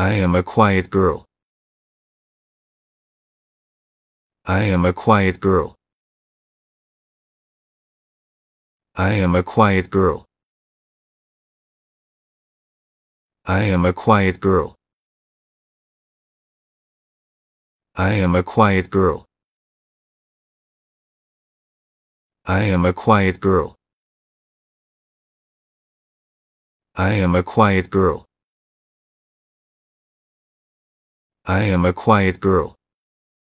I am a quiet girl. I am a quiet girl. I am a quiet girl. I am a quiet girl. I am a quiet girl. I am a quiet girl. I am a quiet girl. I am a quiet girl.